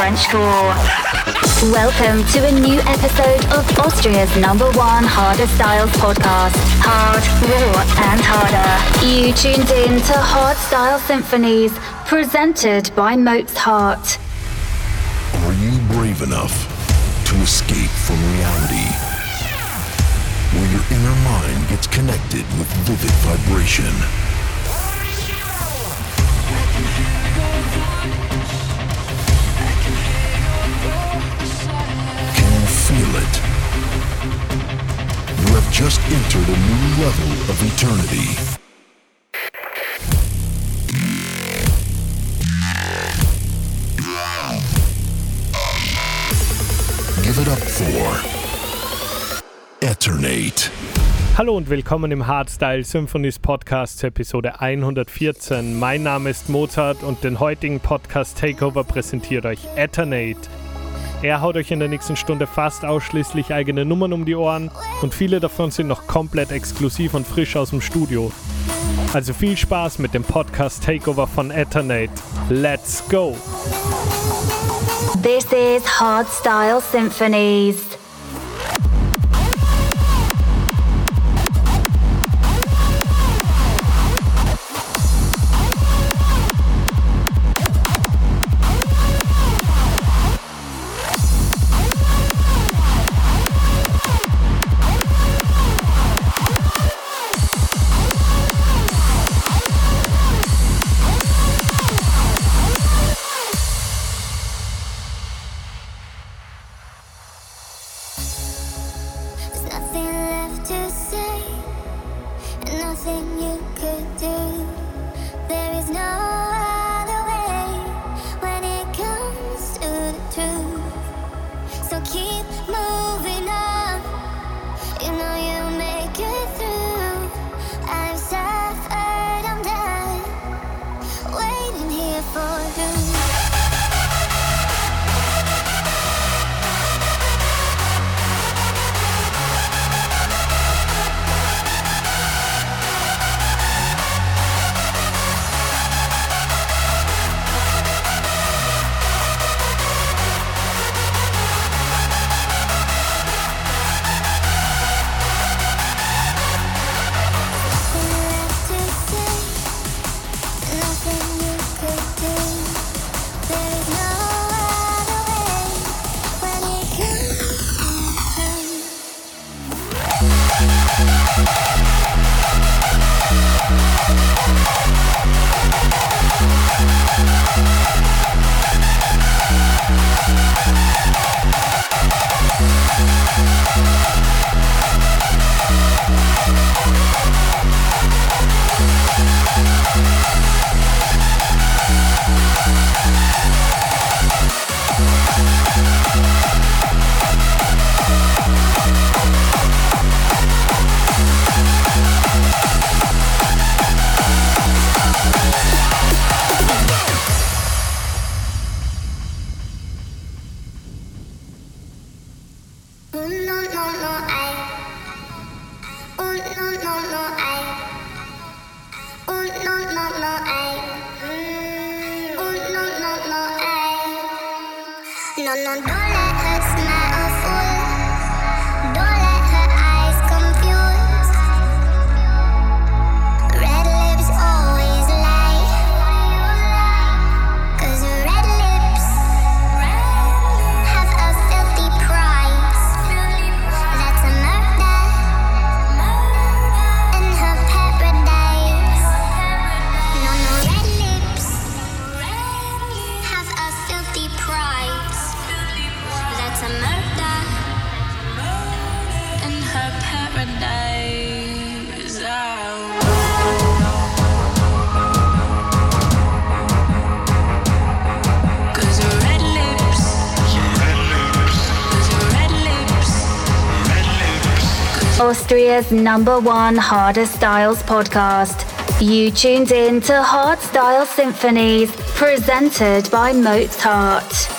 And Frenchcore. Welcome to a new episode of Austria's number one harder styles podcast. Hard, raw, and harder. You tuned in to Hard Style Symphonies, presented by Mozart. Are you brave enough to escape from reality? Where your inner mind gets connected with vivid vibration. Just entered a new level of eternity. Give it up for Eternate. Hallo und willkommen im Hardstyle Symphonies Podcast Episode 114. Mein Name ist Mozart und den heutigen Podcast Takeover präsentiert euch Eternate. Er haut euch in der nächsten Stunde fast ausschließlich eigene Nummern um die Ohren und viele davon sind noch komplett exklusiv und frisch aus dem Studio. Also viel Spaß mit dem Podcast Takeover von Eternate. Let's go! This is Hard Style Symphonies. Austria's number one Hard styles podcast. You tuned in to Hard Style Symphonies, presented by Mozart.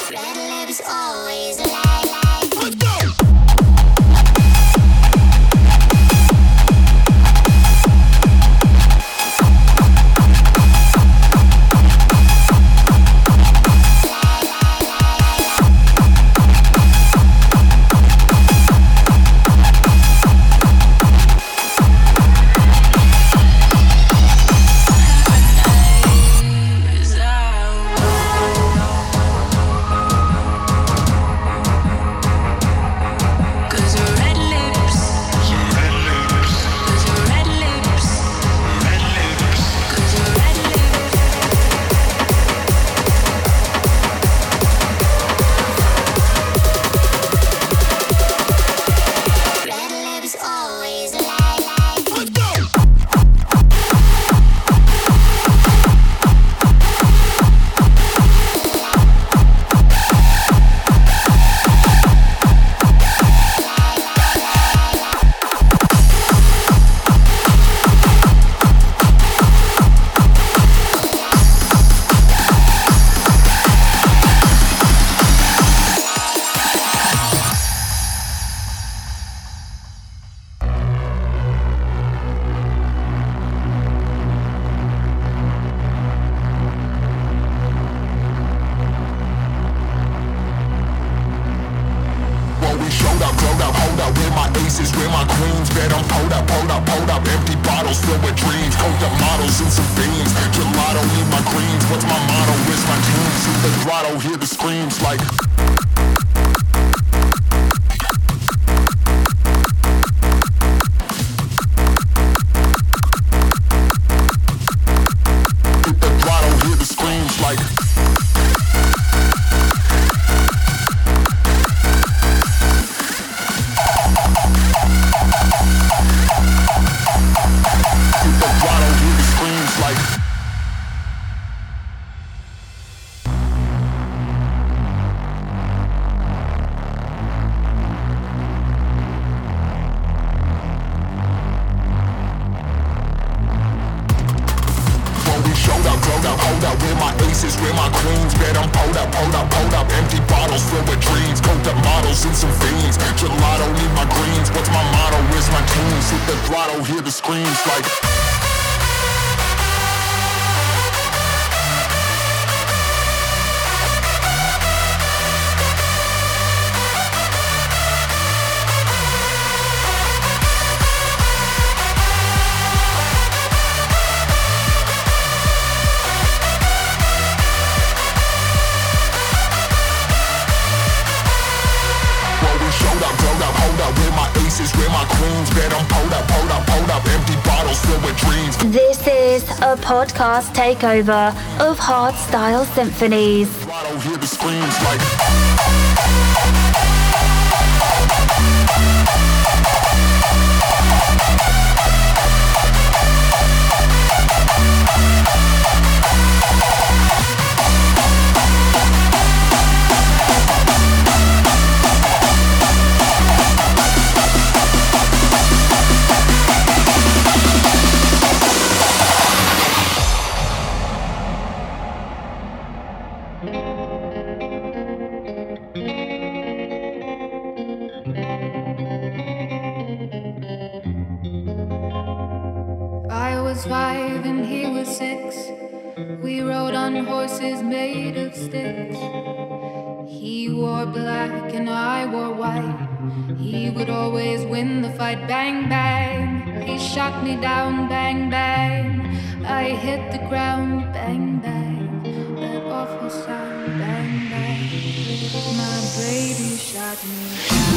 What's my motto? Where's my teams? Hit the throttle, hear the screams like. pulled up, pulled up, pulled up. Empty bottles filled with dreams. This is a podcast takeover of Hardstyle Symphonies. Hear the screams like. hit the ground, bang bang. That awful sound, bang bang. My baby shot me down.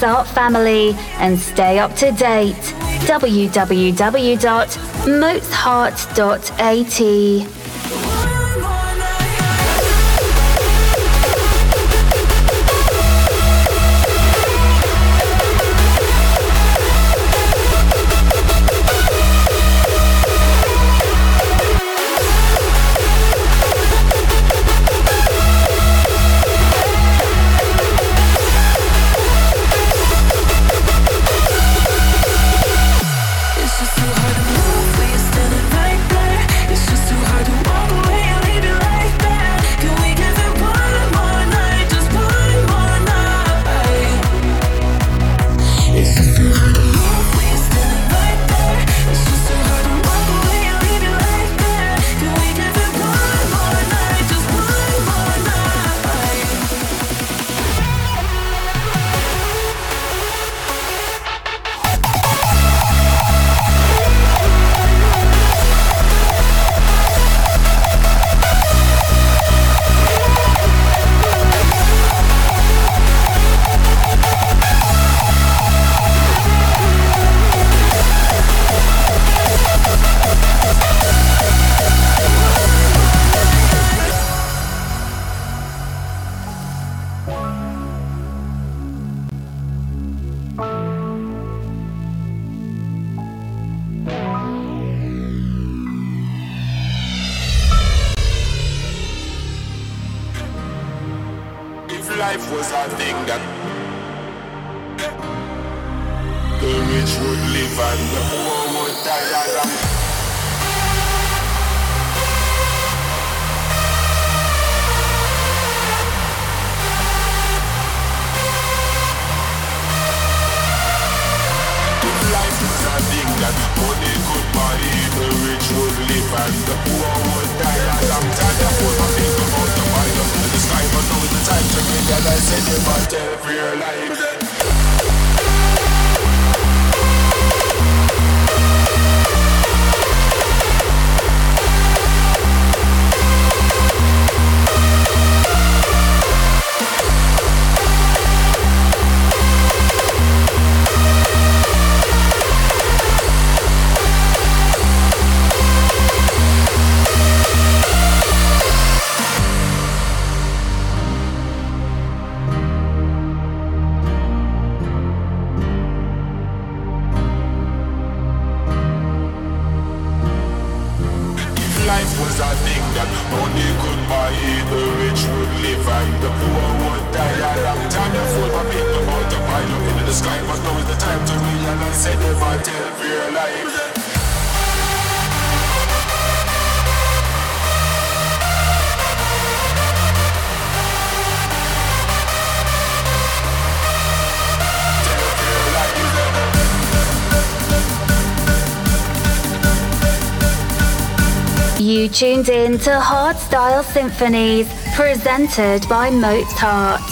Mozart family and stay up to date. www.mozart.at Right. tuned in to Hardstyle Symphonies presented by Mozart.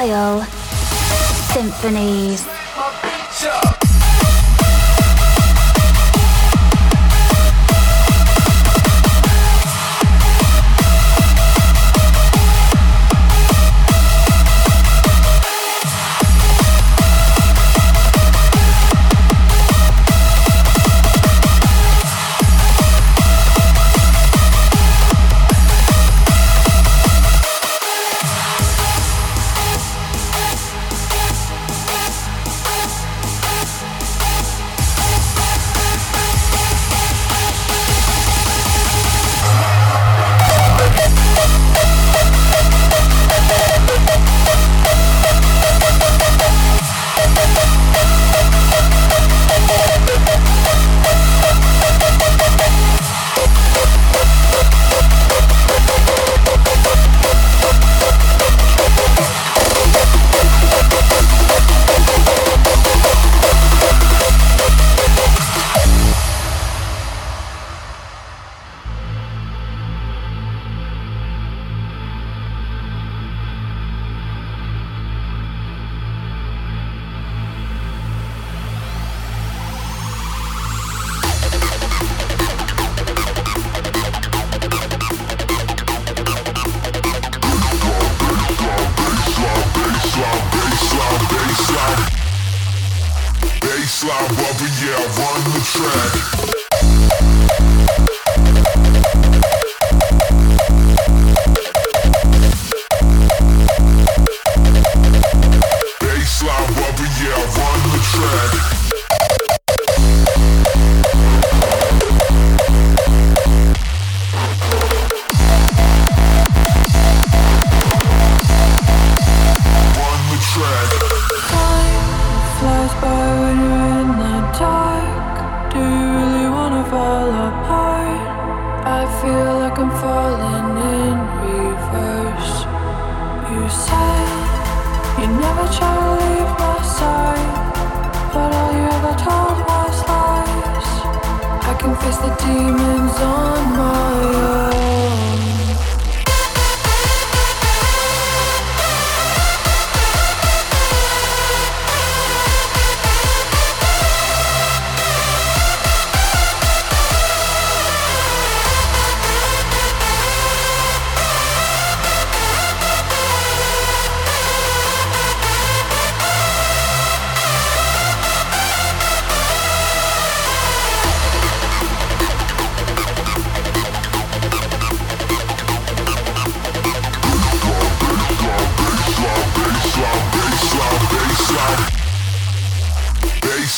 style. Symphonies. Yeah, run the track.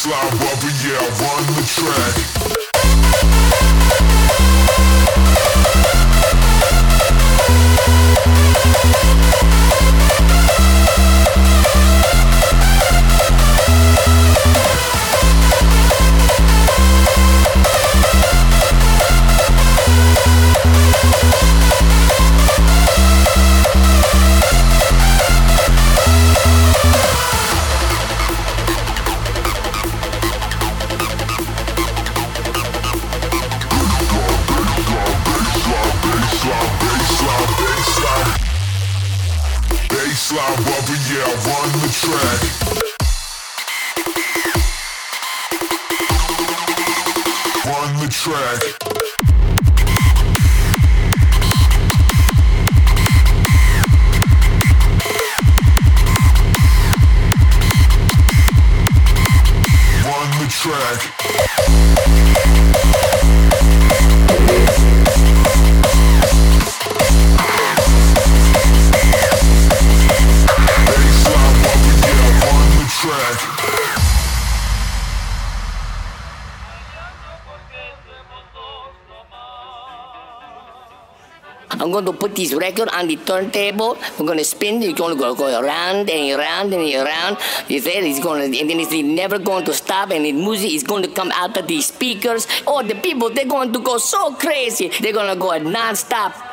Baseline rubber, yeah, run the track. I'm going to put this record on the turntable. We're going to spin. It's going to go, go around and around and around. You said it's going to, and then it's never going to stop. And the music is going to come out of the speakers. Oh, the people, they're going to go so crazy. They're going to go non-stop.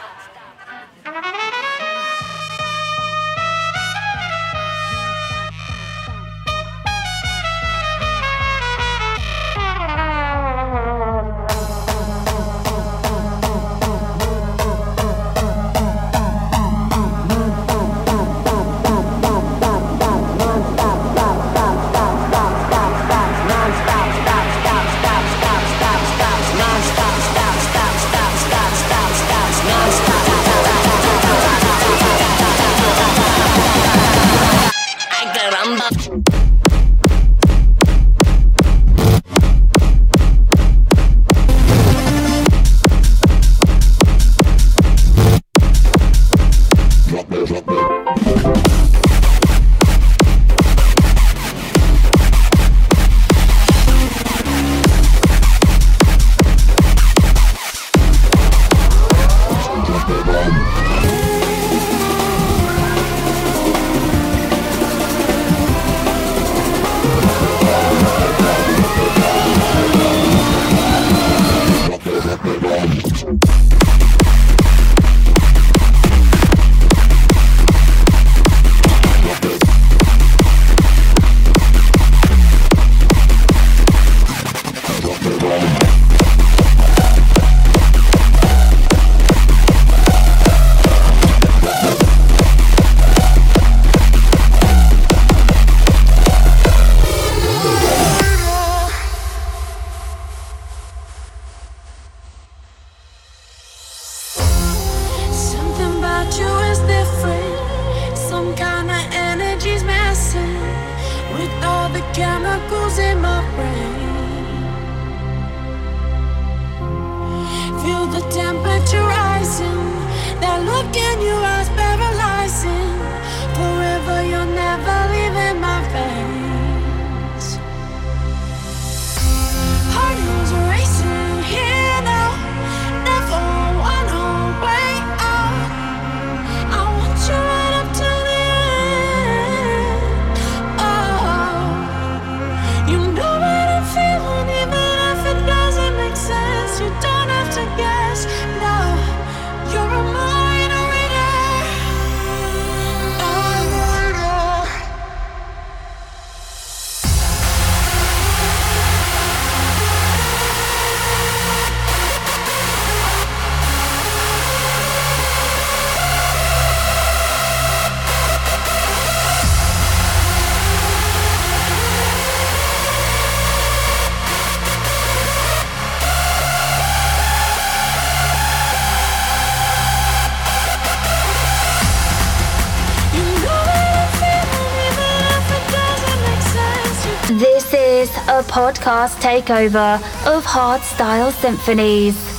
This is a podcast takeover of Hardstyle Symphonies.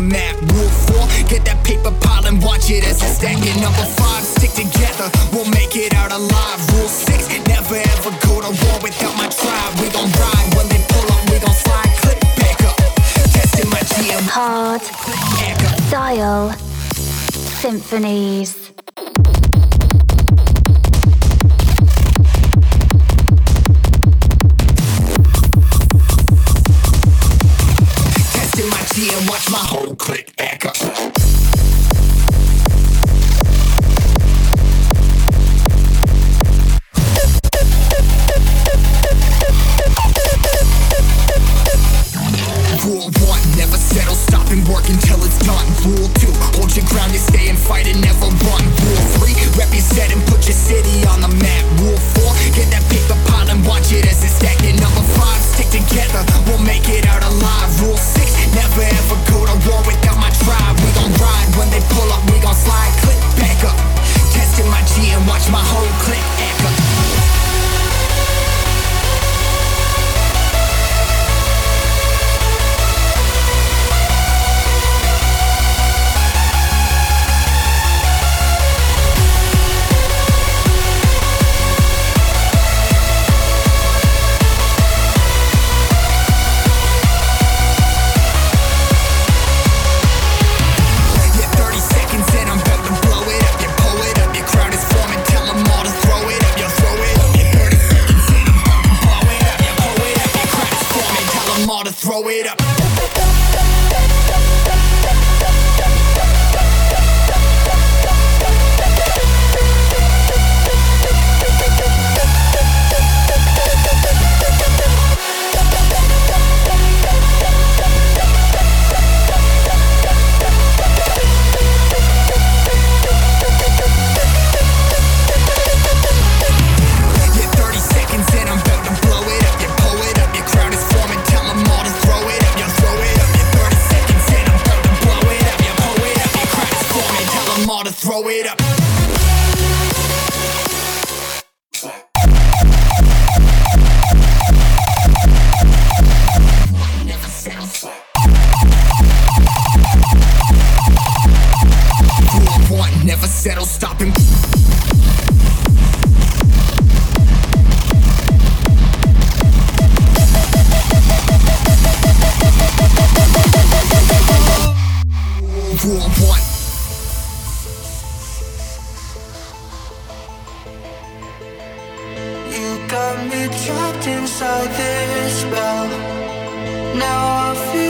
I'm at. Rule four, get that paper pile and watch it as it's stacking. Number five, stick together, we'll make it out alive. Rule six, never ever go to war without my tribe. We gon' ride when they pull up, we gon' slide. Click back up, testing my GM. Style, symphonies. Now I feel